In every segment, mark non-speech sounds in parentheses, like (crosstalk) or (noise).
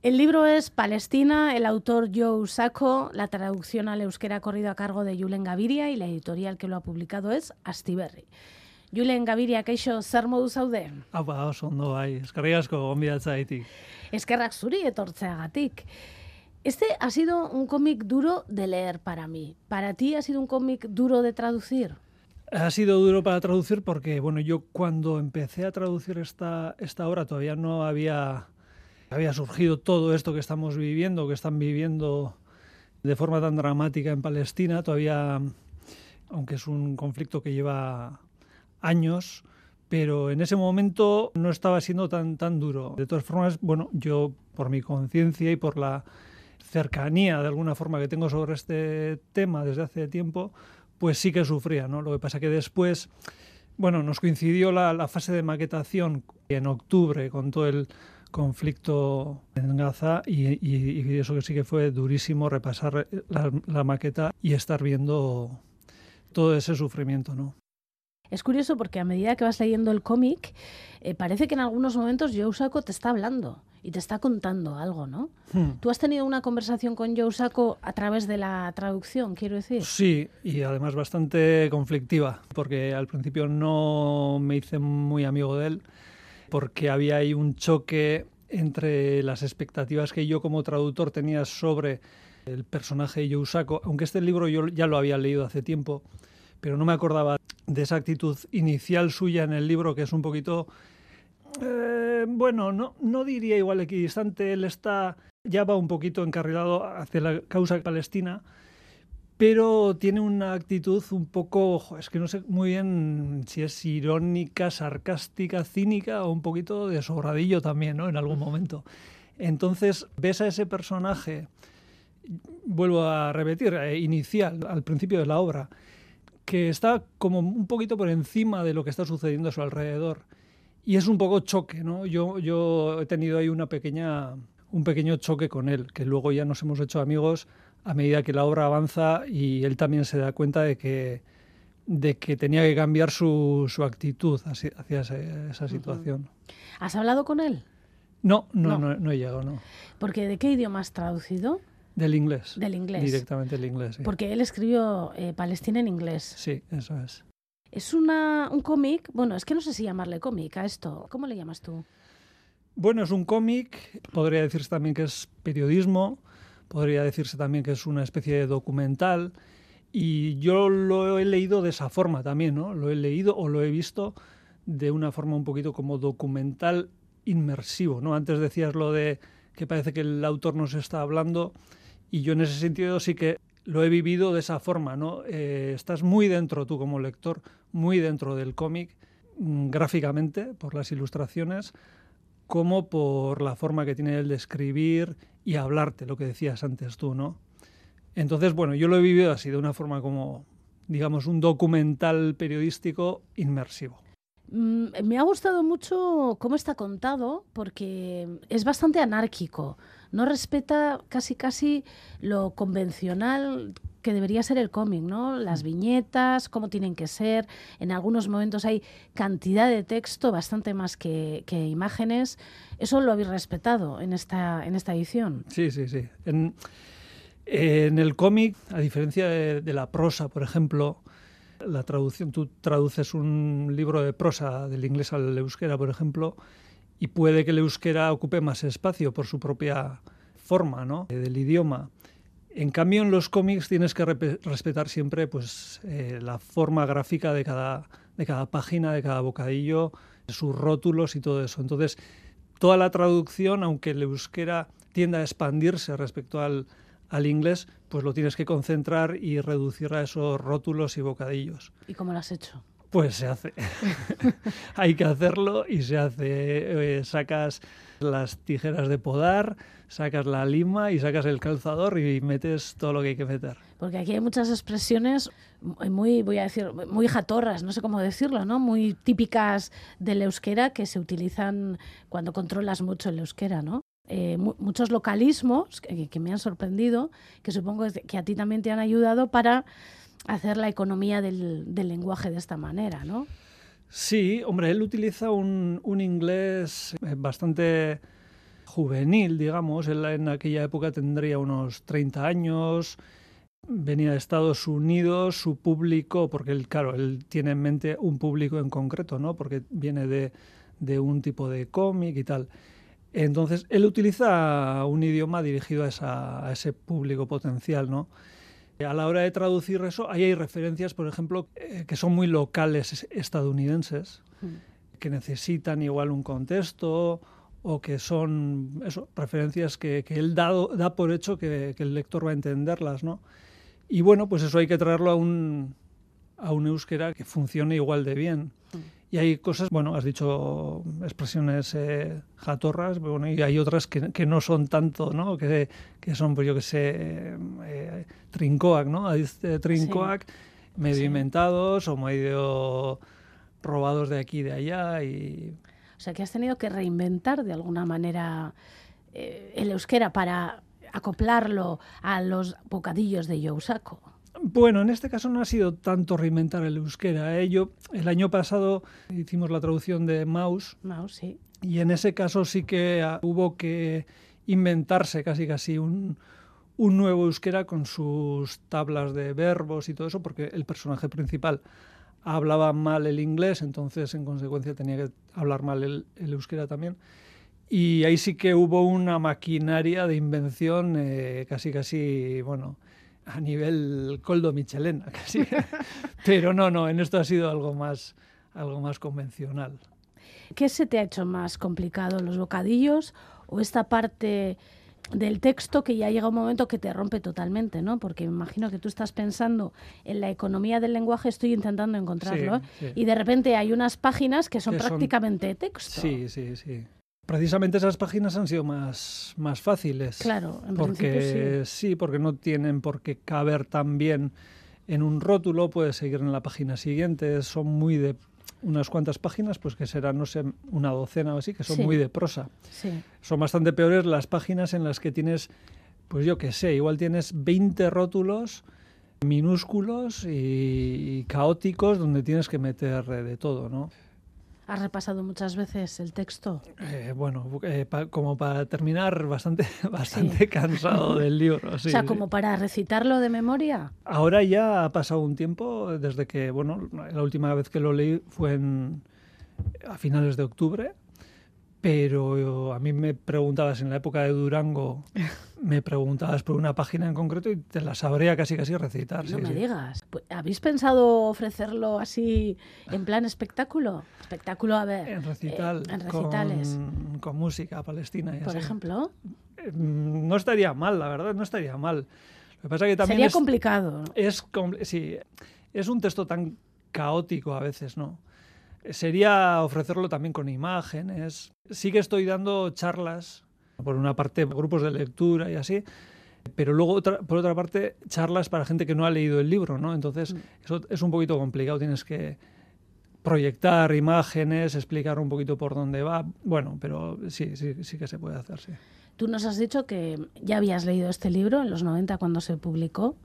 El libro es Palestina, el autor Joe Sacco, la traducción al euskera ha corrido a cargo de Julen Gaviria y la editorial que lo ha publicado es Astiberri. Julen Gaviria, kaixo, zer modu zaude? Apa, oso ondo bai, eskerrik asko gonbidatza haitik. Eskerrak zuri etortzeagatik. Este ha sido un cómic duro de leer para mí. ¿Para ti ha sido un cómic duro de traducir? Ha sido duro para traducir porque, bueno, yo cuando empecé a traducir esta, esta obra todavía no había había surgido todo esto que estamos viviendo, que están viviendo de forma tan dramática en Palestina, todavía, aunque es un conflicto que lleva años, pero en ese momento no estaba siendo tan, tan duro. De todas formas, bueno, yo por mi conciencia y por la cercanía de alguna forma que tengo sobre este tema desde hace tiempo, pues sí que sufría, ¿no? Lo que pasa que después, bueno, nos coincidió la, la fase de maquetación en octubre con todo el conflicto en Gaza y, eso que sí que fue durísimo repasar la, maqueta y estar viendo todo ese sufrimiento, ¿no? Es curioso porque a medida que vas leyendo el cómic, eh, parece que en algunos momentos Joe Sacco te está hablando y te está contando algo, ¿no? Hmm. ¿Tú has tenido una conversación con Joe Sacco a través de la traducción, quiero decir? Sí, y además bastante conflictiva, porque al principio no me hice muy amigo de él porque había ahí un choque entre las expectativas que yo como traductor tenía sobre el personaje de Yousako, aunque este libro yo ya lo había leído hace tiempo, pero no me acordaba de esa actitud inicial suya en el libro que es un poquito, eh, bueno, no, no diría igual equidistante, él está, ya va un poquito encarrilado hacia la causa palestina, pero tiene una actitud un poco, es que no sé muy bien si es irónica, sarcástica, cínica o un poquito de sobradillo también, ¿no? En algún momento. Entonces, ves a ese personaje, vuelvo a repetir, eh, inicial, al principio de la obra, que está como un poquito por encima de lo que está sucediendo a su alrededor. Y es un poco choque, ¿no? Yo, he tenido ahí una pequeña, un pequeño choque con él, que luego ya nos hemos hecho amigos a medida que la obra avanza y él también se da cuenta de que, de que tenía que cambiar su, su actitud hacia, esa, situación. ¿Has hablado con él? No, no, no, he llegado, no. Porque ¿de qué idioma has traducido? Del inglés. Del inglés. Directamente el inglés. Porque él escribió eh, Palestina en inglés. Sí, eso es. Es una, un cómic, bueno, es que no sé si llamarle cómic a esto. ¿Cómo le llamas tú? Bueno, es un cómic, podría decirse también que es periodismo, podría decirse también que es una especie de documental. Y yo lo he leído de esa forma también, ¿no? Lo he leído o lo he visto de una forma un poquito como documental inmersivo, ¿no? Antes decías lo de que parece que el autor nos está hablando y yo en ese sentido sí que lo he vivido de esa forma, ¿no? Eh, estás muy dentro tú como lector, muy dentro del cómic, mm, gráficamente, por las ilustraciones, como por la forma que tiene él de escribir y hablarte, lo que decías antes tú, ¿no? Entonces, bueno, yo lo he vivido así, de una forma como, digamos, un documental periodístico inmersivo. Mm, me ha gustado mucho cómo está contado porque es bastante anárquico. No respeta casi casi lo convencional que debería ser el cómic, ¿no? Las viñetas, cómo tienen que ser. En algunos momentos hay cantidad de texto, bastante más que, imágenes. Eso lo habéis respetado en esta, en esta edición. Sí, sí, sí. En, el cómic, a diferencia de la prosa, por ejemplo, la traducción, tú traduces un libro de prosa del inglés al euskera, por ejemplo, y puede que el euskera ocupe más espacio por su propia forma, ¿no? Del idioma. En cambio, en los cómics tienes que respetar siempre pues, eh, la forma gráfica de cada, de cada página, de cada bocadillo, sus rótulos y todo eso. Entonces, toda la traducción, aunque el euskera tienda a expandirse respecto al, al inglés, pues lo tienes que concentrar y reducir a esos rótulos y bocadillos. ¿Y cómo lo has hecho? Pues se hace. (laughs) Hay que hacerlo y se hace. Eh, sacas las tijeras de podar, sacas la lima y sacas el calzador y metes todo lo que hay que meter. Porque aquí hay muchas expresiones muy, voy a decir, muy jatorras, no sé cómo decirlo, ¿no? Muy típicas del euskera que se utilizan cuando controlas mucho el euskera, ¿no? Eh, muchos localismos que, me han sorprendido, que supongo que a ti también te han ayudado para hacer la economía del, lenguaje de esta manera, ¿no? Sí, hombre, él utiliza un, inglés eh, bastante juvenil, digamos. Él en aquella época tendría unos 30 años, venía de Estados Unidos, su público, porque él, claro, él tiene en mente un público en concreto, ¿no? Porque viene de, de un tipo de cómic y tal. Entonces, él utiliza un idioma dirigido a, ese público potencial, ¿no? A la hora de traducir eso, ahí hay referencias, por ejemplo, eh, que son muy locales estadounidenses, mm. que necesitan igual un contexto o que son eso, referencias que, que él dado, da por hecho que, que, el lector va a entenderlas, ¿no? Y bueno, pues eso hay que traerlo a un, a un euskera que funcione igual de bien. Mm. Y hay cosas, bueno, has dicho expresiones eh, jatorras, bueno, y hay otras que, que, no son tanto, ¿no? Que, que son, pues yo que sé, eh, trincoac, ¿no? Trincoac, medio inventados o medio robados de aquí y de allá. Y... O sea, que has tenido que reinventar de alguna manera eh, el euskera para acoplarlo a los bocadillos de Yousako. Bueno, en este caso no ha sido tanto reinventar el euskera. ¿eh? el año pasado hicimos la traducción de Maus. Maus, sí. Y en ese caso sí que ah, hubo que inventarse casi casi un, un nuevo euskera con sus tablas de verbos y todo eso, porque el personaje principal hablaba mal el inglés, entonces en consecuencia tenía que hablar mal el, euskera también. Y ahí sí que hubo una maquinaria de invención eh, casi casi, bueno, a nivel coldo michelena (laughs) casi. Pero no, no, en esto ha sido algo más, algo más convencional. ¿Qué se te ha hecho más complicado, los bocadillos o esta parte del texto que ya llega un momento que te rompe totalmente, ¿no? Porque me imagino que tú estás pensando en la economía del lenguaje, estoy intentando encontrarlo, y de repente hay unas páginas que son prácticamente texto. Sí, sí, sí. Precisamente esas páginas han sido más, más fáciles. Claro, en porque sí. porque no tienen por qué caber tan bien en un rótulo, puedes seguir en la página siguiente, son muy de unas cuantas páginas, pues que serán, no sé, una docena o así, que son muy de prosa. Sí. Son bastante peores las páginas en las que tienes, pues yo qué sé, igual tienes 20 rótulos minúsculos y, y caóticos donde tienes que meter de todo, ¿no? ¿Has repasado muchas veces el texto? Eh, bueno, eh, como para terminar, bastante, (laughs) bastante cansado del libro. (laughs) o sea, como para recitarlo de memoria. Ahora ya ha pasado un tiempo desde que, bueno, la última vez que lo leí fue en, a finales de octubre pero a mí me preguntabas en la época de Durango, (laughs) me preguntabas por una página en concreto y te la sabría casi casi recitar. No me digas. Pues, ¿Habéis pensado ofrecerlo así en plan espectáculo? Espectáculo, a ver. En recital. Eh, en recitales. Con, música palestina. Y por ejemplo. Eh, no estaría mal, la verdad, no estaría mal. Lo que pasa que también Sería complicado. Es, sí, es un texto tan caótico a veces, ¿no? Sería ofrecerlo también con imágenes. Sí que estoy dando charlas, por una parte grupos de lectura y así, pero luego por otra parte charlas para gente que no ha leído el libro, ¿no? Entonces mm. eso es un poquito complicado, tienes que proyectar imágenes, explicar un poquito por dónde va, bueno, pero sí, sí, sí que se puede hacer, sí. Tú nos has dicho que ya habías leído este libro en los 90 cuando se publicó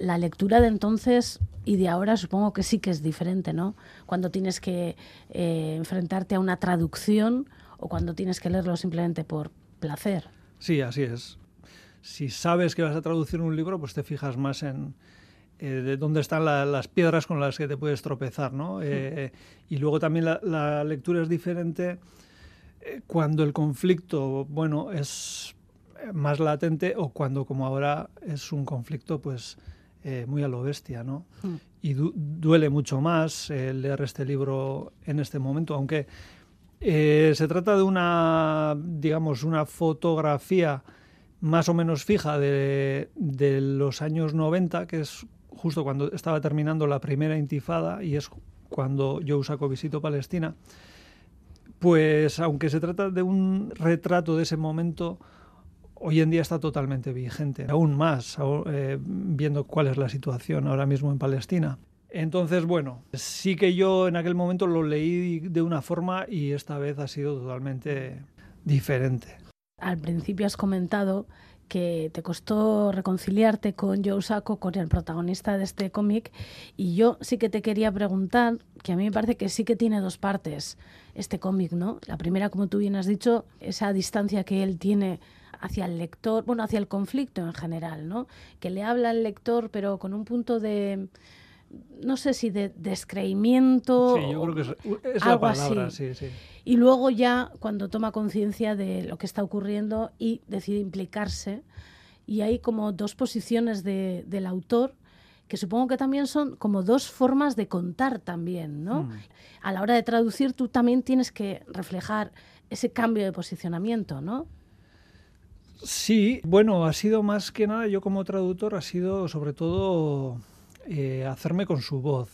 la lectura de entonces y de ahora supongo que sí que es diferente, ¿no? Cuando tienes que eh, enfrentarte a una traducción o cuando tienes que leerlo simplemente por placer. Sí, así es. Si sabes que vas a traducir un libro, pues te fijas más en eh, de dónde están las piedras con las que te puedes tropezar, ¿no? Eh, y luego también la, la lectura es diferente cuando el conflicto, bueno, es más latente o cuando como ahora es un conflicto, pues eh, muy a lo bestia, ¿no? Hmm. Y duele mucho más eh, leer este libro en este momento, aunque eh, se trata de una, digamos, una fotografía más o menos fija de, de los años 90, que es justo cuando estaba terminando la primera intifada y es cuando yo saco visito Palestina, pues aunque se trata de un retrato de ese momento, hoy en día está totalmente vigente, aún más eh, viendo cuál es la situación ahora mismo en Palestina. Entonces, bueno, sí que yo en aquel momento lo leí de una forma y esta vez ha sido totalmente diferente. Al principio has comentado que te costó reconciliarte con Joe Sacco, con el protagonista de este cómic, y yo sí que te quería preguntar, que a mí me parece que sí que tiene dos partes este cómic, ¿no? La primera, como tú bien has dicho, esa distancia que él tiene hacia el lector, bueno, hacia el conflicto en general, ¿no? Que le habla al lector, pero con un punto de no sé si de descreimiento. Sí, yo creo que es, la palabra, sí, sí. Y luego ya cuando toma conciencia de lo que está ocurriendo y decide implicarse. Y hay como dos posiciones de, del autor que supongo que también son como dos formas de contar también, ¿no? Mm. A la hora de traducir tú también tienes que reflejar ese cambio de posicionamiento, ¿no? Sí, bueno, ha sido más que nada, yo como traductor, ha sido sobre todo eh, hacerme con su voz.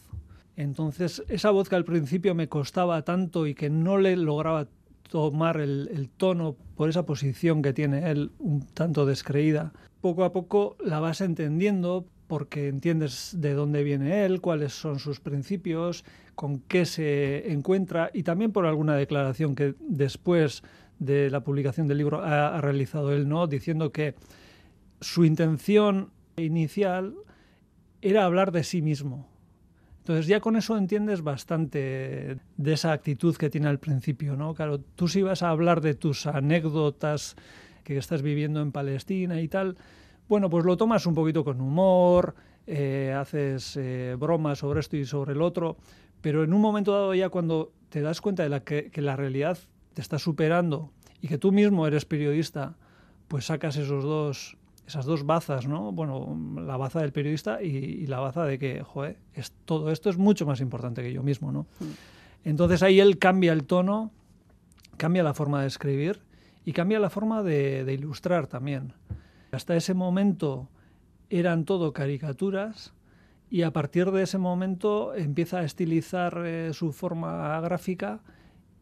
Entonces, esa voz que al principio me costaba tanto y que no le lograba tomar el, tono por esa posición que tiene él un tanto descreída, poco a poco la vas entendiendo porque entiendes de dónde viene él, cuáles son sus principios, con qué se encuentra y también por alguna declaración que después de la publicación del libro ha, realizado él, ¿no? diciendo que su intención inicial era hablar de sí mismo. Entonces ya con eso entiendes bastante de esa actitud que tiene al principio, ¿no? Claro, tú si vas a hablar de tus anécdotas que estás viviendo en Palestina y tal, bueno, pues lo tomas un poquito con humor, eh, haces eh, bromas sobre esto y sobre el otro, pero en un momento dado ya cuando te das cuenta de que la realidad te está superando y que tú mismo eres periodista, pues sacas esos dos esas dos bazas, ¿no? Bueno, la baza del periodista y, la baza de que, joder, es, todo esto es mucho más importante que yo mismo, ¿no? Mm. Entonces ahí él cambia el tono, cambia la forma de escribir y cambia la forma de, ilustrar también. Hasta ese momento eran todo caricaturas y a partir de ese momento empieza a estilizar eh, su forma gráfica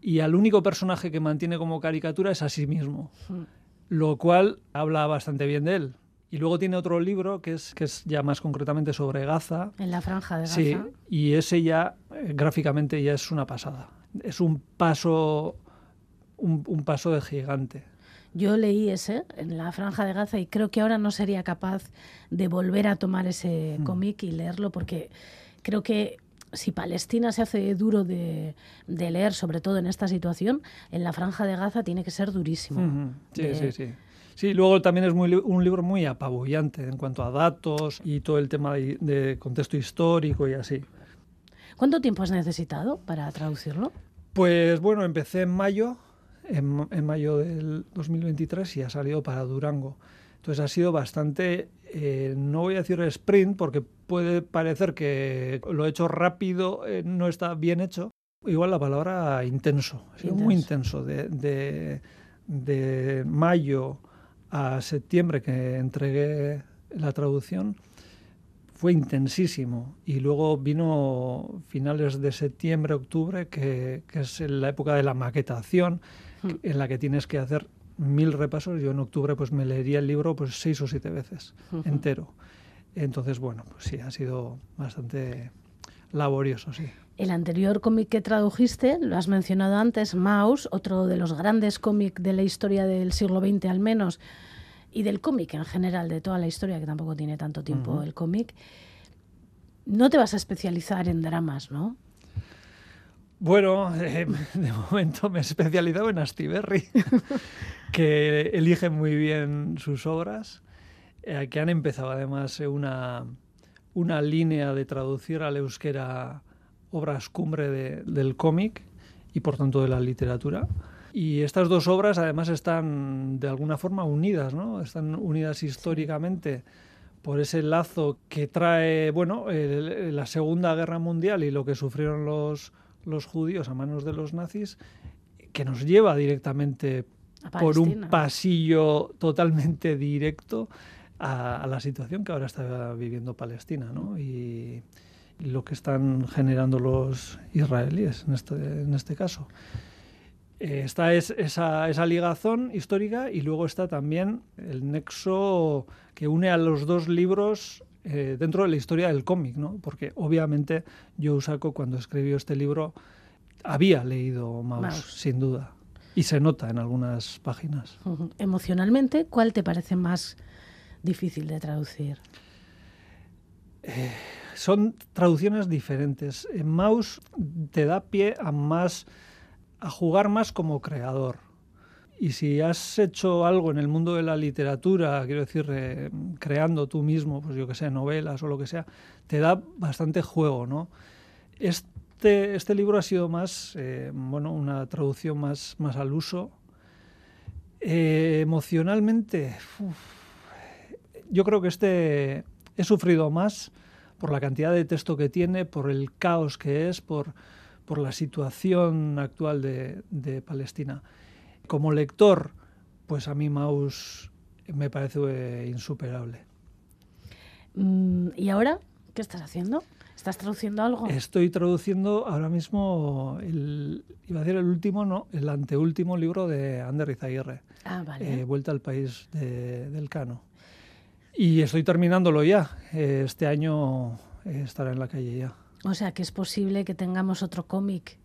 y al único personaje que mantiene como caricatura es a sí mismo. Mm lo cual habla bastante bien de él. Y luego tiene otro libro que es, que es ya más concretamente sobre Gaza. En la franja de Gaza. Sí, y ese ya eh, gráficamente ya es una pasada. Es un paso, un, paso de gigante. Yo leí ese en la franja de Gaza y creo que ahora no sería capaz de volver a tomar ese mm. cómic y leerlo porque creo que si Palestina se hace duro de, leer, sobre todo en esta situación, en la franja de Gaza tiene que ser durísimo. Sí, sí, sí. Sí, luego también es muy, un libro muy apabullante en cuanto a datos y todo el tema de, contexto histórico y así. ¿Cuánto tiempo has necesitado para traducirlo? Pues bueno, empecé en mayo, en, en mayo del 2023 y ha salido para Durango. Entonces ha sido bastante, eh, no voy a decir sprint, porque puede parecer que lo he hecho rápido, eh, no está bien hecho. Igual la palabra intenso, ha sido muy intenso. De, de, mayo a septiembre que entregué la traducción, fue intensísimo. Y luego vino finales de septiembre, octubre, que, que es la época de la maquetación, hmm. en la que tienes que hacer mil repasos. Yo en octubre pues me leería el libro pues seis o siete veces entero. Entonces, bueno, pues sí, ha sido bastante laborioso, sí. El anterior cómic que tradujiste, lo has mencionado antes, Maus, otro de los grandes cómics de la historia del siglo XX al menos, y del cómic en general, de toda la historia, que tampoco tiene tanto tiempo el cómic. No te vas a especializar en dramas, ¿no? Bueno, eh, (laughs) de momento me he especializado en Astiberri, (laughs) que elige muy bien sus obras, eh, que han empezado además una, una línea de traducir al euskera obras cumbre del cómic y por tanto de la literatura. Y estas dos obras además están de alguna forma unidas, ¿no? Están unidas históricamente por ese lazo que trae, bueno, la Segunda Guerra Mundial y lo que sufrieron los los judíos a manos de los nazis, que nos lleva directamente por un pasillo totalmente directo a, la situación que ahora está viviendo Palestina ¿no? y, lo que están generando los israelíes en este, en este caso. Eh, está es, esa, esa ligazón histórica y luego está también el nexo que une a los dos libros eh, dentro de la historia del cómic, ¿no? Porque obviamente Joe Sacco cuando escribió este libro había leído Maus, sin duda. Y se nota en algunas páginas. Emocionalmente, ¿cuál te parece más difícil de traducir? Eh, son traducciones diferentes. En Maus te da pie a más a jugar más como creador. Y si has hecho algo en el mundo de la literatura, quiero decir, eh, creando tú mismo, pues yo que sé, novelas o lo que sea, te da bastante juego, ¿no? Este, este libro ha sido más, eh, bueno, una traducción más, más al uso. Eh, emocionalmente, yo creo que este he sufrido más por la cantidad de texto que tiene, por el caos que es, por, por la situación actual de, de Palestina. Como lector, pues a mí Maus me parece eh, insuperable. Mm, ¿Y ahora qué estás haciendo? ¿Estás traduciendo algo? Estoy traduciendo ahora mismo, el, iba a decir el último, no, el anteúltimo libro de Ander Izaguirre. Ah, vale. Eh, Vuelta al país del Cano. Y estoy terminándolo ya. Eh, este año estará en la calle ya. O sea, que es posible que tengamos otro cómic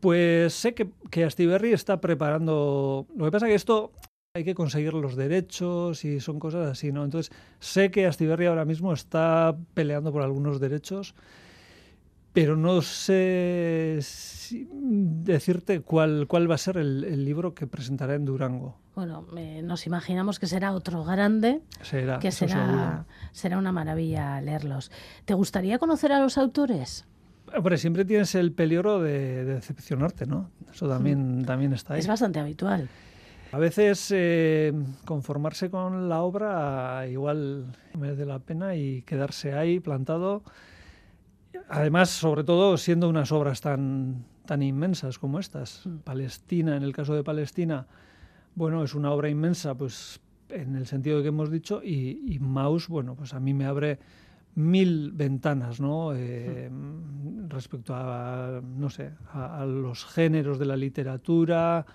pues sé que, que Astiberri está preparando. Lo que pasa es que esto hay que conseguir los derechos y son cosas así, ¿no? Entonces, sé que Astiberri ahora mismo está peleando por algunos derechos, pero no sé decirte cuál, cuál va a ser el, libro que presentará en Durango. Bueno, nos imaginamos que será otro grande, será, que será, será una maravilla leerlos. ¿Te gustaría conocer a los autores? Hombre, siempre tienes el peligro de, decepcionarte, ¿no? Eso también, también está ahí. Es bastante habitual. A veces eh, conformarse con la obra igual merece la pena y quedarse ahí plantado. Además, sobre todo siendo unas obras tan, tan inmensas como estas. Mm. Palestina, en el caso de Palestina, bueno, es una obra inmensa, pues en el sentido que hemos dicho, y, y Maus, bueno, pues a mí me abre mil ventanas, ¿no? Eh, respecto a, no sé, a, los géneros de la literatura,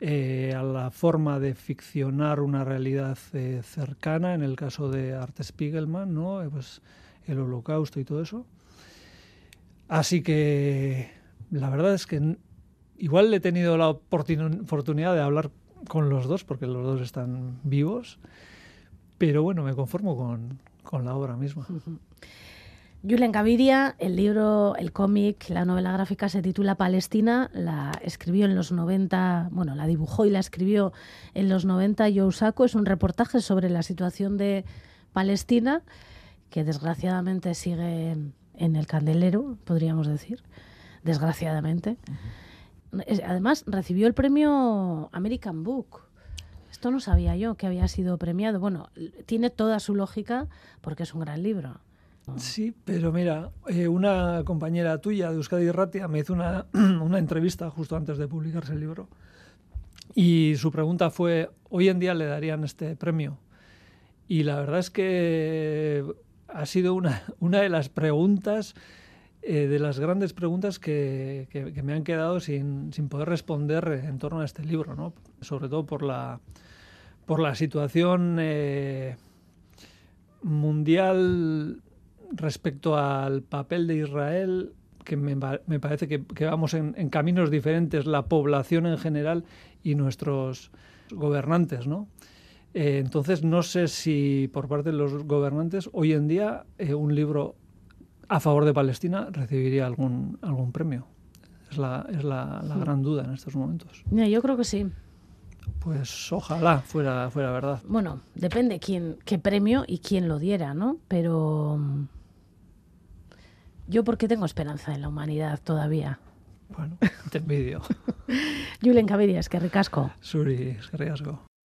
eh, a la forma de ficcionar una realidad eh, cercana, en el caso de Art Spiegelman, ¿no? Pues el holocausto y todo eso. Así que la verdad es que igual he tenido la oportunidad de hablar con los dos, porque los dos están vivos, pero bueno, me conformo con, con la obra misma. (laughs) Julen Gaviria, el libro, el cómic, la novela gráfica se titula Palestina, la escribió en los 90, bueno, la dibujó y la escribió en los 90 Joe Sacco, es un reportaje sobre la situación de Palestina, que desgraciadamente sigue en el candelero, podríamos decir, desgraciadamente. Además, recibió el premio American Book esto no sabía yo que había sido premiado. Bueno, tiene toda su lógica porque es un gran libro. Sí, pero mira, eh, una compañera tuya de Euskadi Ratia me hizo una, (clears throat) una entrevista justo antes de publicarse el libro y su pregunta fue, ¿hoy en día le darían este premio? Y la verdad es que ha sido una, (laughs) una de las preguntas, eh, de las grandes preguntas que, que, me han quedado sin, sin, poder responder en torno a este libro, ¿no? sobre todo por la, por la situación eh, mundial respecto al papel de Israel, que me, parece que, vamos en, caminos diferentes, la población en general y nuestros gobernantes, ¿no? Eh, entonces, no sé si por parte de los gobernantes hoy en día eh, un libro a favor de Palestina recibiría algún, algún premio. Es la, es la, la gran duda en estos momentos. yo creo que sí. Pues ojalá fuera, fuera verdad. Bueno, depende quién, qué premio y quién lo diera, ¿no? Pero mm, yo porque tengo esperanza en la humanidad todavía. Bueno, (laughs) te envidio. (laughs) Julen Cavidias, que ricasco. Suri, es que riesgo.